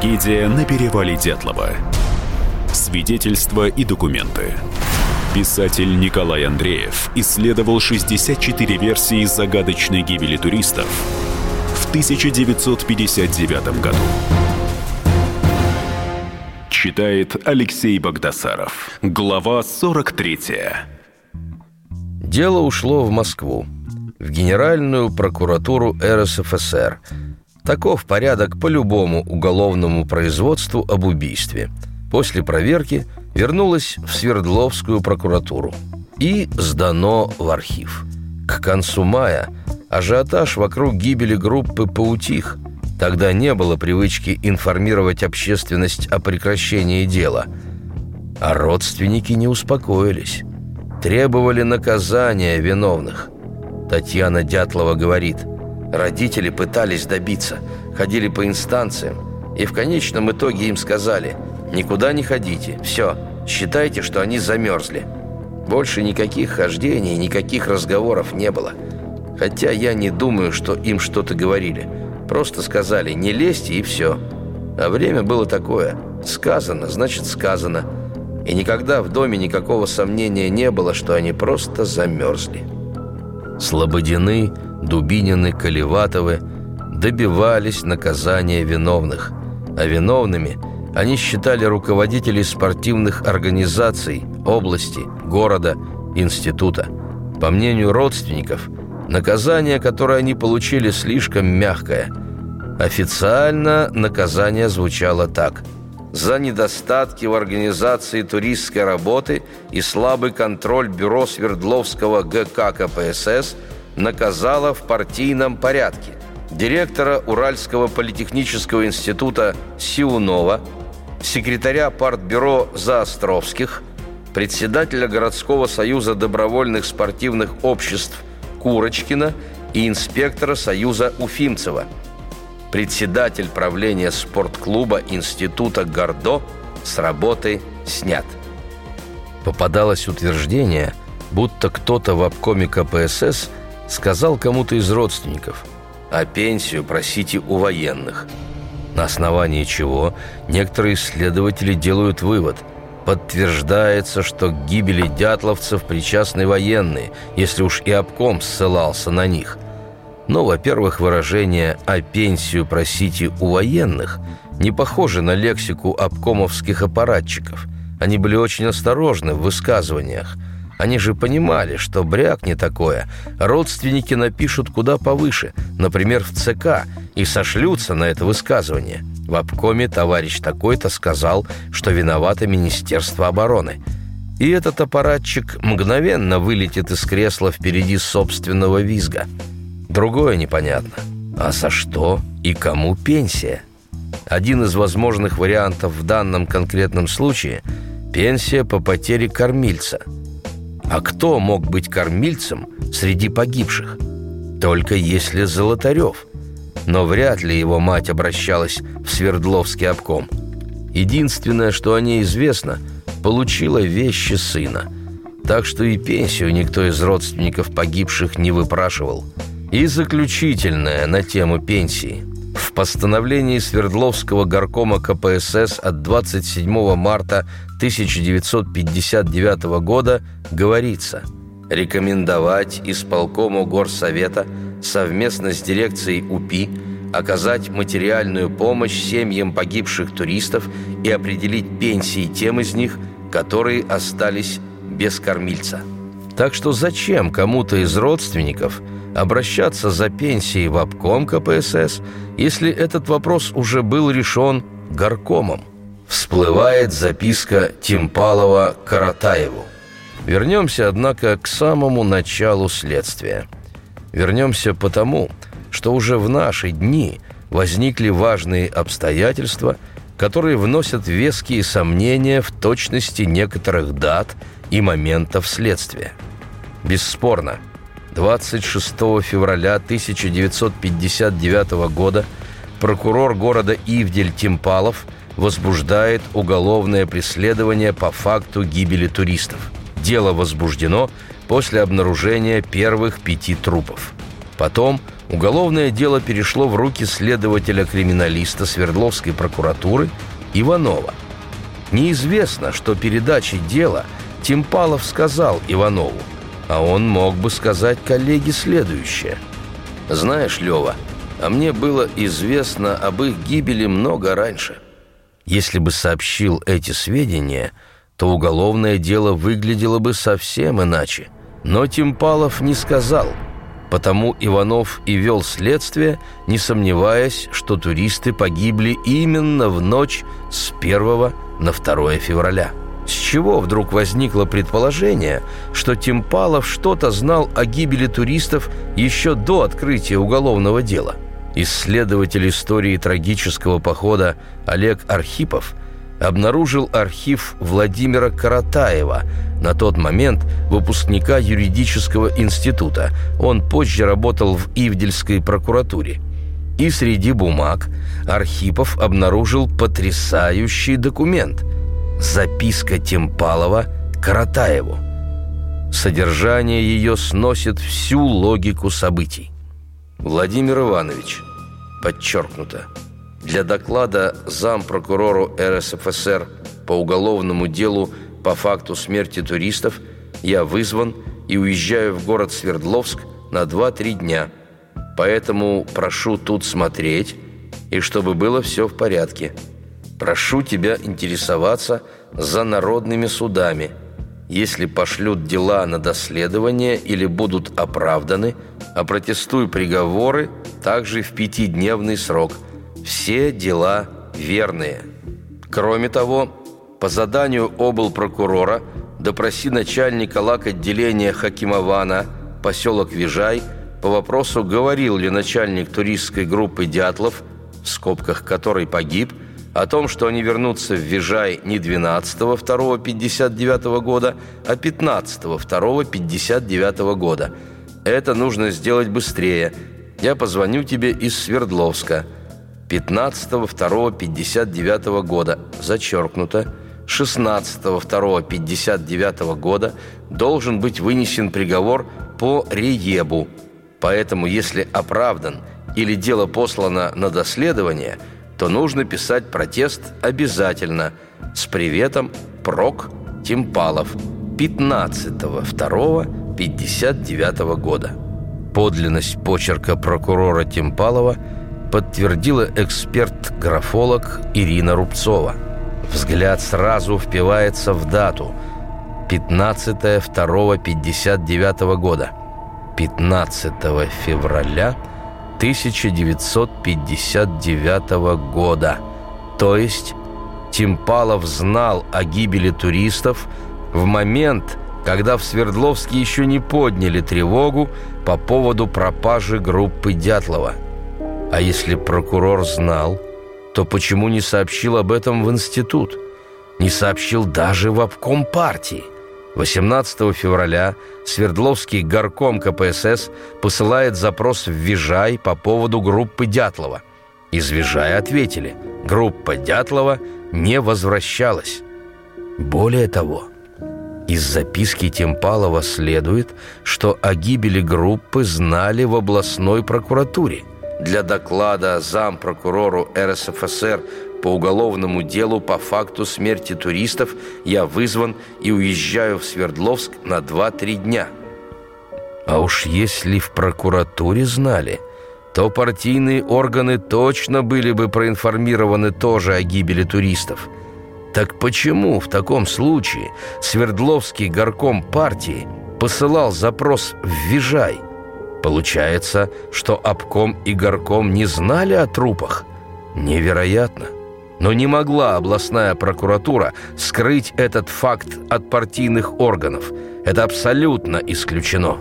Трагедия на перевале Дятлова. Свидетельства и документы. Писатель Николай Андреев исследовал 64 версии загадочной гибели туристов в 1959 году. Читает Алексей Богдасаров. Глава 43. Дело ушло в Москву, в Генеральную прокуратуру РСФСР. Таков порядок по любому уголовному производству об убийстве. После проверки вернулось в Свердловскую прокуратуру и сдано в архив. К концу мая ажиотаж вокруг гибели группы поутих – Тогда не было привычки информировать общественность о прекращении дела. А родственники не успокоились. Требовали наказания виновных. Татьяна Дятлова говорит, родители пытались добиться, ходили по инстанциям, и в конечном итоге им сказали, никуда не ходите, все, считайте, что они замерзли. Больше никаких хождений, никаких разговоров не было. Хотя я не думаю, что им что-то говорили – Просто сказали «не лезьте» и все. А время было такое. Сказано, значит сказано. И никогда в доме никакого сомнения не было, что они просто замерзли. Слободины, Дубинины, Колеватовы добивались наказания виновных. А виновными они считали руководителей спортивных организаций, области, города, института. По мнению родственников – Наказание, которое они получили, слишком мягкое. Официально наказание звучало так. За недостатки в организации туристской работы и слабый контроль бюро Свердловского ГК КПСС наказало в партийном порядке директора Уральского политехнического института Сиунова, секретаря партбюро Заостровских, председателя городского союза добровольных спортивных обществ Курочкина и инспектора Союза Уфимцева. Председатель правления спортклуба Института Гордо с работы снят. Попадалось утверждение, будто кто-то в обкоме КПСС сказал кому-то из родственников «А пенсию просите у военных», на основании чего некоторые исследователи делают вывод – Подтверждается, что к гибели дятловцев причастны военные, если уж и обком ссылался на них. Но, во-первых, выражение «о пенсию просите у военных» не похоже на лексику обкомовских аппаратчиков. Они были очень осторожны в высказываниях. Они же понимали, что бряк не такое. Родственники напишут куда повыше, например, в ЦК, и сошлются на это высказывание – в обкоме товарищ такой-то сказал, что виновато Министерство обороны. И этот аппаратчик мгновенно вылетит из кресла впереди собственного визга. Другое непонятно. А за что и кому пенсия? Один из возможных вариантов в данном конкретном случае – пенсия по потере кормильца. А кто мог быть кормильцем среди погибших? Только если Золотарев – но вряд ли его мать обращалась в Свердловский обком. Единственное, что о ней известно, получила вещи сына. Так что и пенсию никто из родственников погибших не выпрашивал. И заключительное на тему пенсии. В постановлении Свердловского горкома КПСС от 27 марта 1959 года говорится «Рекомендовать исполкому горсовета – совместно с дирекцией УПИ оказать материальную помощь семьям погибших туристов и определить пенсии тем из них, которые остались без кормильца. Так что зачем кому-то из родственников обращаться за пенсией в обком КПСС, если этот вопрос уже был решен горкомом? Всплывает записка Тимпалова Каратаеву. Вернемся, однако, к самому началу следствия – Вернемся потому, что уже в наши дни возникли важные обстоятельства, которые вносят веские сомнения в точности некоторых дат и моментов следствия. Бесспорно, 26 февраля 1959 года прокурор города Ивдель Тимпалов возбуждает уголовное преследование по факту гибели туристов. Дело возбуждено после обнаружения первых пяти трупов. Потом уголовное дело перешло в руки следователя-криминалиста Свердловской прокуратуры Иванова. Неизвестно, что передачей дела Тимпалов сказал Иванову, а он мог бы сказать коллеге следующее. «Знаешь, Лева, а мне было известно об их гибели много раньше». Если бы сообщил эти сведения, то уголовное дело выглядело бы совсем иначе. Но Тимпалов не сказал – Потому Иванов и вел следствие, не сомневаясь, что туристы погибли именно в ночь с 1 на 2 февраля. С чего вдруг возникло предположение, что Тимпалов что-то знал о гибели туристов еще до открытия уголовного дела? Исследователь истории трагического похода Олег Архипов – обнаружил архив Владимира Каратаева, на тот момент выпускника юридического института. Он позже работал в Ивдельской прокуратуре. И среди бумаг Архипов обнаружил потрясающий документ – записка Темпалова Каратаеву. Содержание ее сносит всю логику событий. Владимир Иванович, подчеркнуто – для доклада зампрокурору РСФСР по уголовному делу по факту смерти туристов я вызван и уезжаю в город Свердловск на 2-3 дня. Поэтому прошу тут смотреть, и чтобы было все в порядке. Прошу тебя интересоваться за народными судами. Если пошлют дела на доследование или будут оправданы, опротестуй приговоры также в пятидневный срок – все дела верные. Кроме того, по заданию облпрокурора допроси начальника лак отделения Хакимована, поселок Вижай, по вопросу, говорил ли начальник туристской группы «Дятлов», в скобках которой погиб, о том, что они вернутся в Вижай не 12 59 года, а 15 59 года. Это нужно сделать быстрее. Я позвоню тебе из Свердловска – 15.02.59 года, зачеркнуто, 16.02.59 года должен быть вынесен приговор по Реебу. Поэтому, если оправдан или дело послано на доследование, то нужно писать протест обязательно. С приветом, Прок Тимпалов, 15.02.59 года. Подлинность почерка прокурора Тимпалова – подтвердила эксперт-графолог Ирина Рубцова. Взгляд сразу впивается в дату – 15.02.59 года. 15 февраля 1959 года. То есть Тимпалов знал о гибели туристов в момент, когда в Свердловске еще не подняли тревогу по поводу пропажи группы Дятлова – а если прокурор знал, то почему не сообщил об этом в институт? Не сообщил даже в обком партии? 18 февраля Свердловский горком КПСС посылает запрос в Вижай по поводу группы Дятлова. Из Вижая ответили, группа Дятлова не возвращалась. Более того, из записки Темпалова следует, что о гибели группы знали в областной прокуратуре – для доклада зампрокурору РСФСР по уголовному делу по факту смерти туристов я вызван и уезжаю в Свердловск на 2-3 дня. А уж если в прокуратуре знали, то партийные органы точно были бы проинформированы тоже о гибели туристов. Так почему в таком случае Свердловский горком партии посылал запрос в Вижай – Получается, что обком и горком не знали о трупах? Невероятно. Но не могла областная прокуратура скрыть этот факт от партийных органов. Это абсолютно исключено.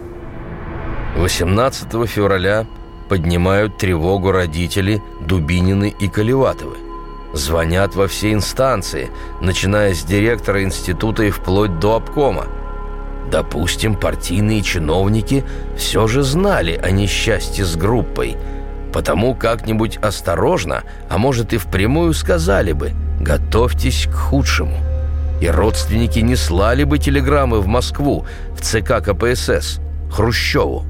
18 февраля поднимают тревогу родители Дубинины и Колеватовы. Звонят во все инстанции, начиная с директора института и вплоть до обкома – Допустим, партийные чиновники все же знали о несчастье с группой, потому как-нибудь осторожно, а может и впрямую сказали бы «готовьтесь к худшему». И родственники не слали бы телеграммы в Москву, в ЦК КПСС, Хрущеву.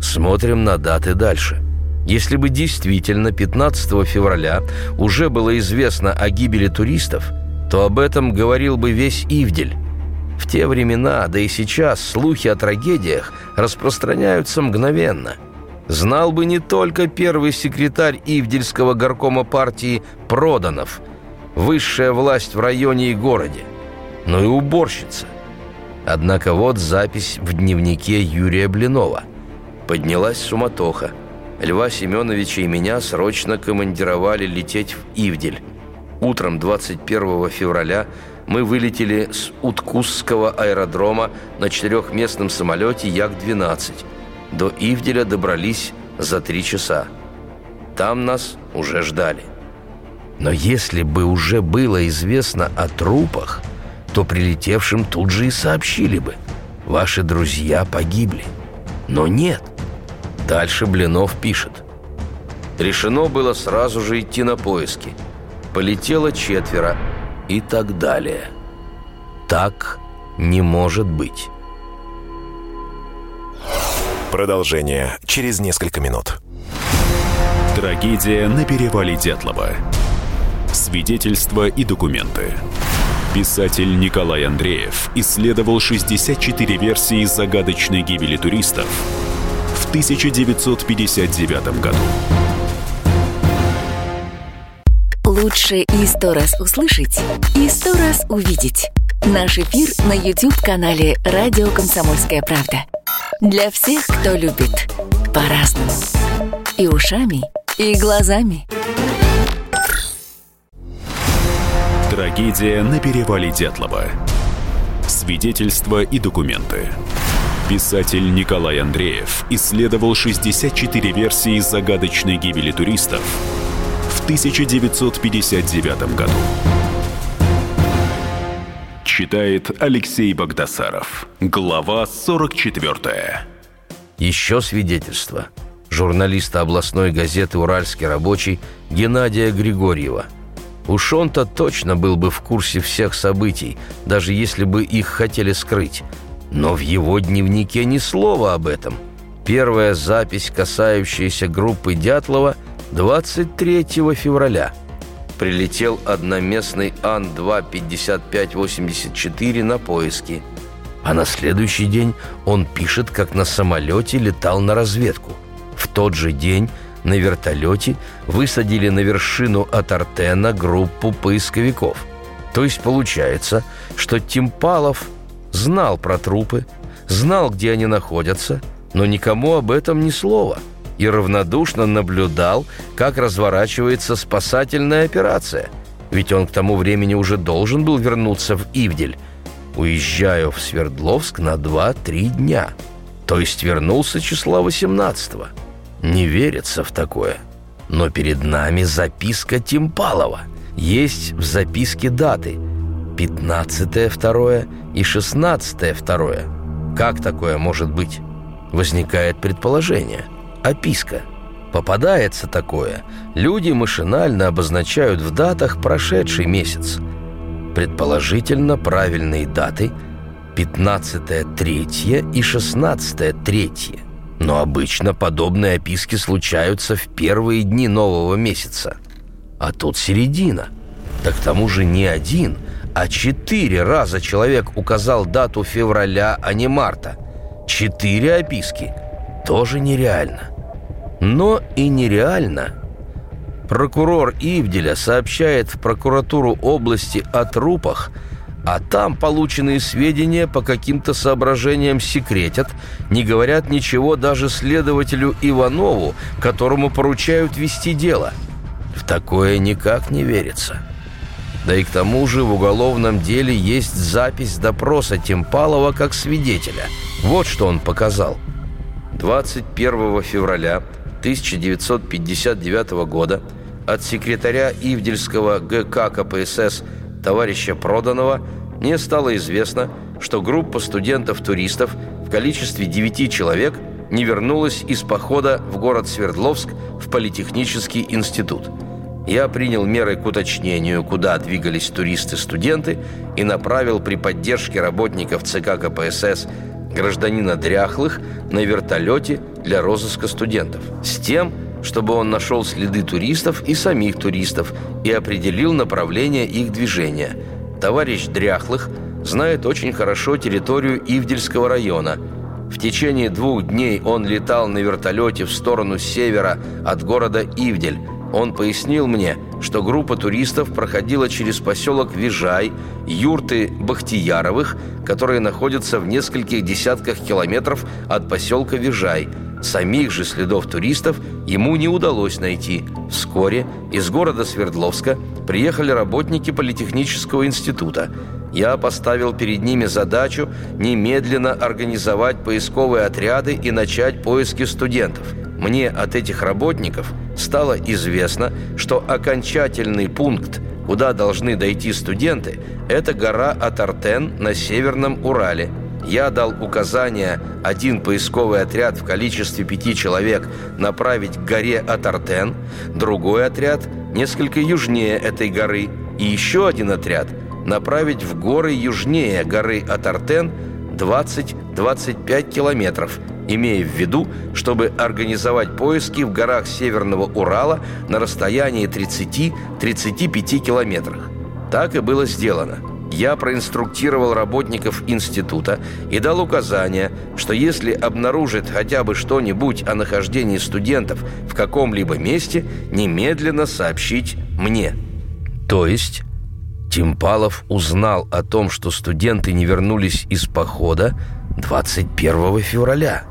Смотрим на даты дальше. Если бы действительно 15 февраля уже было известно о гибели туристов, то об этом говорил бы весь Ивдель. В те времена, да и сейчас, слухи о трагедиях распространяются мгновенно. Знал бы не только первый секретарь Ивдельского горкома партии Проданов, высшая власть в районе и городе, но и уборщица. Однако вот запись в дневнике Юрия Блинова. Поднялась суматоха – Льва Семеновича и меня срочно командировали лететь в Ивдель. Утром 21 февраля мы вылетели с Уткусского аэродрома на четырехместном самолете Як-12. До Ивделя добрались за три часа. Там нас уже ждали. Но если бы уже было известно о трупах, то прилетевшим тут же и сообщили бы. Ваши друзья погибли. Но нет. Дальше Блинов пишет. Решено было сразу же идти на поиски. Полетело четверо и так далее. Так не может быть. Продолжение через несколько минут. Трагедия на перевале Дятлова. Свидетельства и документы. Писатель Николай Андреев исследовал 64 версии загадочной гибели туристов – 1959 году. Лучше и сто раз услышать, и сто раз увидеть. Наш эфир на YouTube-канале «Радио Комсомольская правда». Для всех, кто любит по-разному. И ушами, и глазами. Трагедия на перевале Дятлова. Свидетельства и документы. Писатель Николай Андреев исследовал 64 версии загадочной гибели туристов в 1959 году. Читает Алексей Богдасаров. Глава 44. Еще свидетельство. Журналиста областной газеты «Уральский рабочий» Геннадия Григорьева. Уж он-то точно был бы в курсе всех событий, даже если бы их хотели скрыть – но в его дневнике ни слова об этом. Первая запись, касающаяся группы Дятлова, 23 февраля. Прилетел одноместный Ан-2 5584 на поиски. А на следующий день он пишет, как на самолете летал на разведку. В тот же день на вертолете высадили на вершину от Артена группу поисковиков. То есть получается, что Тимпалов – знал про трупы, знал, где они находятся, но никому об этом ни слова и равнодушно наблюдал, как разворачивается спасательная операция. Ведь он к тому времени уже должен был вернуться в Ивдель. Уезжаю в Свердловск на 2-3 дня. То есть вернулся числа 18-го. Не верится в такое. Но перед нами записка Тимпалова. Есть в записке даты – 15 второе и 16 второе. Как такое может быть? Возникает предположение. Описка. Попадается такое. Люди машинально обозначают в датах прошедший месяц. Предположительно, правильные даты 15 третье и 16 третье. Но обычно подобные описки случаются в первые дни нового месяца. А тут середина. Да к тому же не один – а четыре раза человек указал дату февраля, а не марта. Четыре описки. Тоже нереально. Но и нереально. Прокурор Ивделя сообщает в прокуратуру области о трупах, а там полученные сведения по каким-то соображениям секретят, не говорят ничего даже следователю Иванову, которому поручают вести дело. В такое никак не верится. Да и к тому же в уголовном деле есть запись допроса Темпалова как свидетеля. Вот что он показал. 21 февраля 1959 года от секретаря Ивдельского ГК КПСС товарища Проданова мне стало известно, что группа студентов-туристов в количестве 9 человек не вернулась из похода в город Свердловск в Политехнический институт – я принял меры к уточнению, куда двигались туристы-студенты, и направил при поддержке работников ЦК КПСС гражданина Дряхлых на вертолете для розыска студентов. С тем, чтобы он нашел следы туристов и самих туристов и определил направление их движения. Товарищ Дряхлых знает очень хорошо территорию Ивдельского района. В течение двух дней он летал на вертолете в сторону севера от города Ивдель. Он пояснил мне, что группа туристов проходила через поселок Вижай, юрты Бахтияровых, которые находятся в нескольких десятках километров от поселка Вижай – Самих же следов туристов ему не удалось найти. Вскоре из города Свердловска приехали работники Политехнического института. Я поставил перед ними задачу немедленно организовать поисковые отряды и начать поиски студентов. Мне от этих работников стало известно, что окончательный пункт, куда должны дойти студенты, это гора Атартен на Северном Урале – я дал указание один поисковый отряд в количестве пяти человек направить к горе Атартен, другой отряд несколько южнее этой горы и еще один отряд направить в горы южнее горы Атартен 20-25 километров, имея в виду, чтобы организовать поиски в горах Северного Урала на расстоянии 30-35 километрах. Так и было сделано – я проинструктировал работников института и дал указание, что если обнаружит хотя бы что-нибудь о нахождении студентов в каком-либо месте, немедленно сообщить мне. То есть Тимпалов узнал о том, что студенты не вернулись из похода 21 февраля.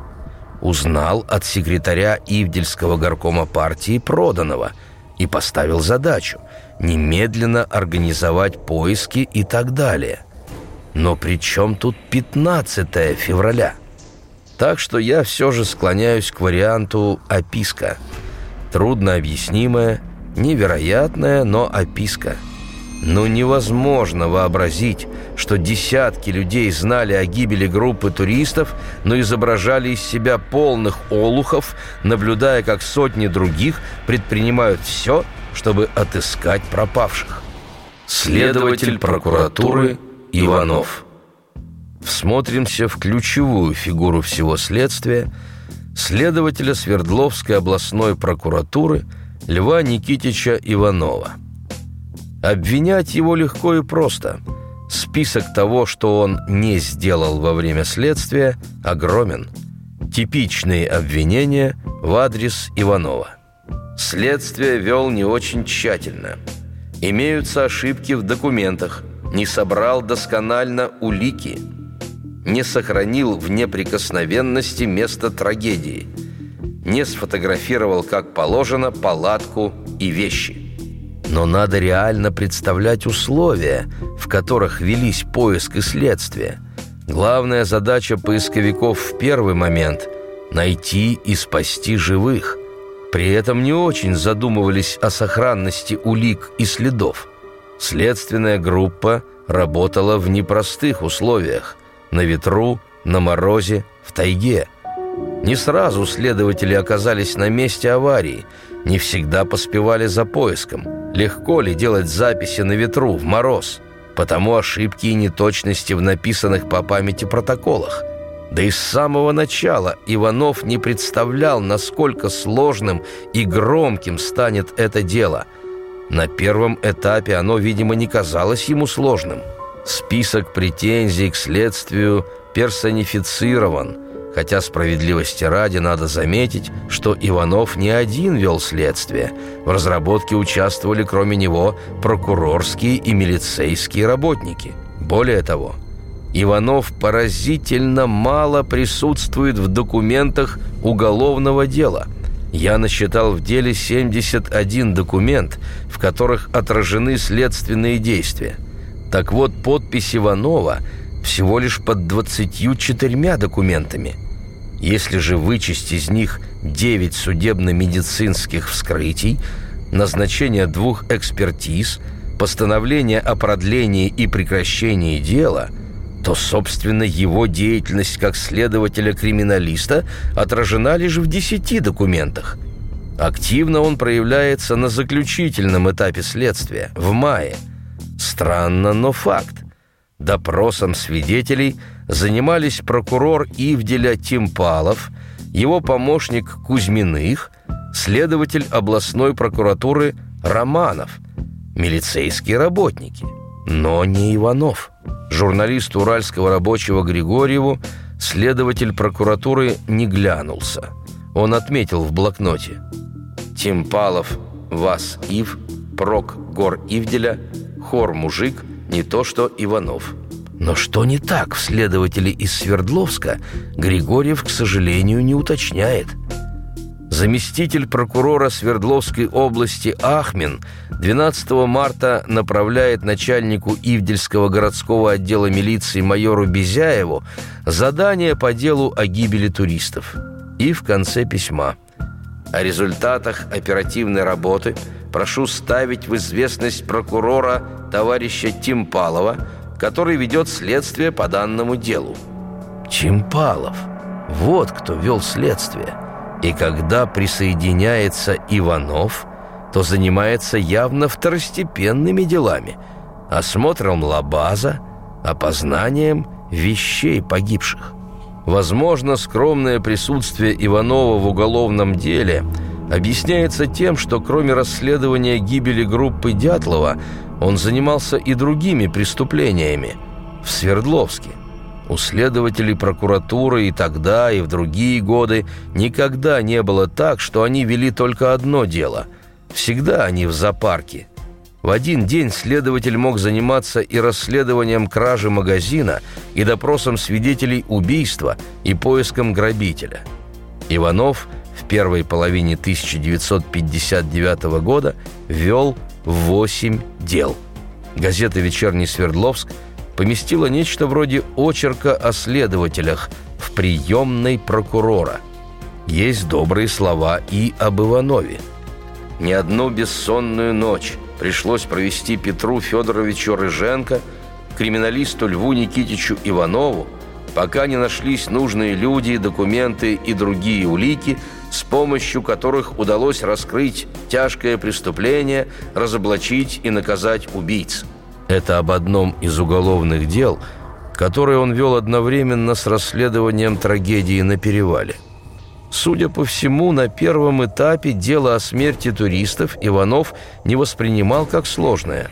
Узнал от секретаря Ивдельского горкома партии Проданова и поставил задачу – немедленно организовать поиски и так далее. Но при чем тут 15 февраля? Так что я все же склоняюсь к варианту описка. Трудно объяснимая, невероятная, но описка. Но невозможно вообразить, что десятки людей знали о гибели группы туристов, но изображали из себя полных олухов, наблюдая, как сотни других предпринимают все, чтобы отыскать пропавших. Следователь прокуратуры Иванов. Всмотримся в ключевую фигуру всего следствия следователя Свердловской областной прокуратуры Льва Никитича Иванова. Обвинять его легко и просто. Список того, что он не сделал во время следствия, огромен. Типичные обвинения в адрес Иванова – Следствие вел не очень тщательно. Имеются ошибки в документах, не собрал досконально улики, не сохранил в неприкосновенности место трагедии, не сфотографировал, как положено, палатку и вещи. Но надо реально представлять условия, в которых велись поиск и следствие. Главная задача поисковиков в первый момент – найти и спасти живых. При этом не очень задумывались о сохранности улик и следов. Следственная группа работала в непростых условиях – на ветру, на морозе, в тайге. Не сразу следователи оказались на месте аварии, не всегда поспевали за поиском. Легко ли делать записи на ветру, в мороз? Потому ошибки и неточности в написанных по памяти протоколах – да и с самого начала Иванов не представлял, насколько сложным и громким станет это дело. На первом этапе оно, видимо, не казалось ему сложным. Список претензий к следствию персонифицирован, хотя справедливости ради надо заметить, что Иванов не один вел следствие. В разработке участвовали, кроме него, прокурорские и милицейские работники. Более того, Иванов поразительно мало присутствует в документах уголовного дела. Я насчитал в деле 71 документ, в которых отражены следственные действия. Так вот, подпись Иванова всего лишь под 24 документами. Если же вычесть из них 9 судебно-медицинских вскрытий, назначение двух экспертиз, постановление о продлении и прекращении дела – то, собственно, его деятельность как следователя-криминалиста отражена лишь в десяти документах. Активно он проявляется на заключительном этапе следствия, в мае. Странно, но факт. Допросом свидетелей занимались прокурор Ивделя Тимпалов, его помощник Кузьминых, следователь областной прокуратуры Романов, милицейские работники, но не Иванов. Журналист уральского рабочего Григорьеву следователь прокуратуры не глянулся. Он отметил в блокноте «Тимпалов, Вас Ив, Прок Гор Ивделя, Хор Мужик, не то что Иванов». Но что не так в следователе из Свердловска, Григорьев, к сожалению, не уточняет. Заместитель прокурора Свердловской области Ахмин 12 марта направляет начальнику Ивдельского городского отдела милиции майору Безяеву задание по делу о гибели туристов. И в конце письма. О результатах оперативной работы прошу ставить в известность прокурора товарища Тимпалова – который ведет следствие по данному делу. Чимпалов. Вот кто вел следствие. И когда присоединяется Иванов, то занимается явно второстепенными делами. Осмотром лабаза, опознанием вещей погибших. Возможно, скромное присутствие Иванова в уголовном деле объясняется тем, что кроме расследования гибели группы Дятлова он занимался и другими преступлениями. В Свердловске. У следователей прокуратуры и тогда, и в другие годы никогда не было так, что они вели только одно дело. Всегда они в зоопарке. В один день следователь мог заниматься и расследованием кражи магазина, и допросом свидетелей убийства, и поиском грабителя. Иванов в первой половине 1959 года вел восемь дел. Газета «Вечерний Свердловск» поместила нечто вроде очерка о следователях в приемной прокурора. Есть добрые слова и об Иванове. Ни одну бессонную ночь пришлось провести Петру Федоровичу Рыженко, криминалисту Льву Никитичу Иванову, пока не нашлись нужные люди, документы и другие улики, с помощью которых удалось раскрыть тяжкое преступление, разоблачить и наказать убийц. Это об одном из уголовных дел, которое он вел одновременно с расследованием трагедии на перевале. Судя по всему, на первом этапе дело о смерти туристов Иванов не воспринимал как сложное.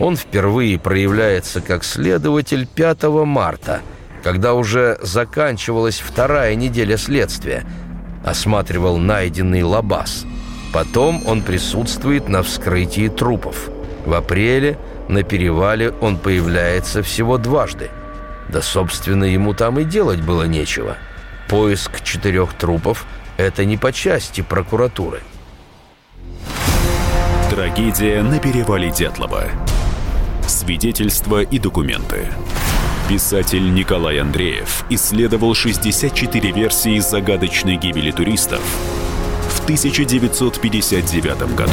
Он впервые проявляется как следователь 5 марта, когда уже заканчивалась вторая неделя следствия – осматривал найденный лабаз. Потом он присутствует на вскрытии трупов. В апреле на перевале он появляется всего дважды. Да, собственно, ему там и делать было нечего. Поиск четырех трупов – это не по части прокуратуры. Трагедия на перевале Дятлова. Свидетельства и документы. Писатель Николай Андреев исследовал 64 версии загадочной гибели туристов в 1959 году.